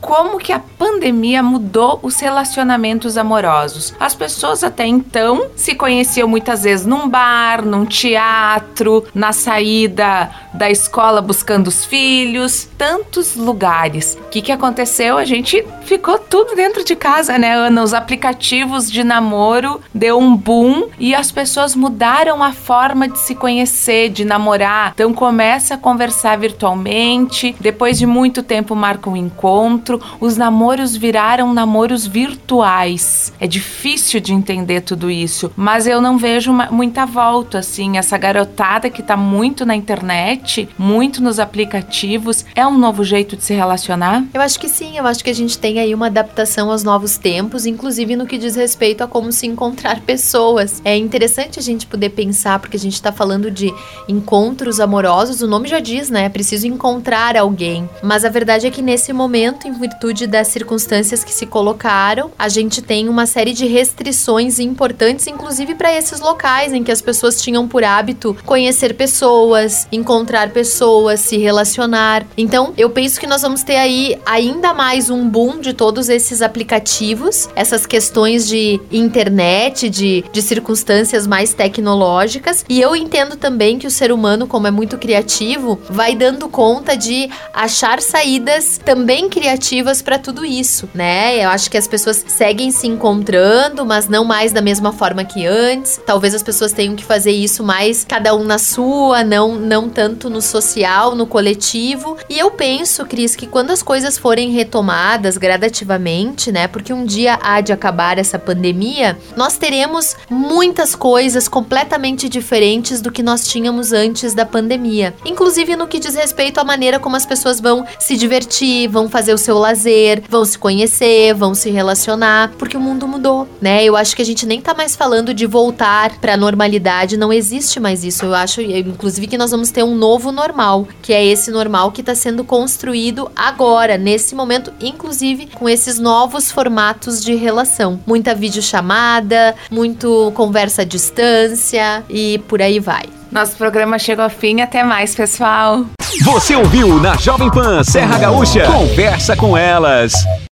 como que a pandemia mudou os relacionamentos amorosos. As pessoas até então se conheciam muitas vezes num bar, num teatro, na saída da escola buscando os filhos, tantos lugares. O que, que aconteceu? A gente ficou tudo dentro de casa, né, Ana? Os aplicativos de namoro deu um boom e as pessoas mudaram a forma de se conhecer, de namorar. Então começa a conversar virtualmente, depois de muito tempo marca um encontro os namoros viraram namoros virtuais. É difícil de entender tudo isso, mas eu não vejo uma, muita volta assim. Essa garotada que tá muito na internet, muito nos aplicativos, é um novo jeito de se relacionar? Eu acho que sim, eu acho que a gente tem aí uma adaptação aos novos tempos, inclusive no que diz respeito a como se encontrar pessoas. É interessante a gente poder pensar, porque a gente tá falando de encontros amorosos, o nome já diz, né? É preciso encontrar alguém. Mas a verdade é que nesse momento, virtude das circunstâncias que se colocaram, a gente tem uma série de restrições importantes, inclusive para esses locais em que as pessoas tinham por hábito conhecer pessoas, encontrar pessoas, se relacionar. Então, eu penso que nós vamos ter aí ainda mais um boom de todos esses aplicativos, essas questões de internet, de, de circunstâncias mais tecnológicas. E eu entendo também que o ser humano, como é muito criativo, vai dando conta de achar saídas também criativas para tudo isso, né? Eu acho que as pessoas seguem se encontrando, mas não mais da mesma forma que antes. Talvez as pessoas tenham que fazer isso mais cada um na sua, não não tanto no social, no coletivo. E eu penso, Cris, que quando as coisas forem retomadas gradativamente, né? Porque um dia há de acabar essa pandemia, nós teremos muitas coisas completamente diferentes do que nós tínhamos antes da pandemia. Inclusive no que diz respeito à maneira como as pessoas vão se divertir, vão fazer o seu lazer, vão se conhecer, vão se relacionar, porque o mundo mudou, né? Eu acho que a gente nem tá mais falando de voltar pra normalidade, não existe mais isso. Eu acho, inclusive, que nós vamos ter um novo normal, que é esse normal que tá sendo construído agora, nesse momento, inclusive com esses novos formatos de relação. Muita videochamada, muito conversa à distância e por aí vai. Nosso programa chegou ao fim. Até mais, pessoal. Você ouviu na Jovem Pan Serra Gaúcha? Conversa com elas.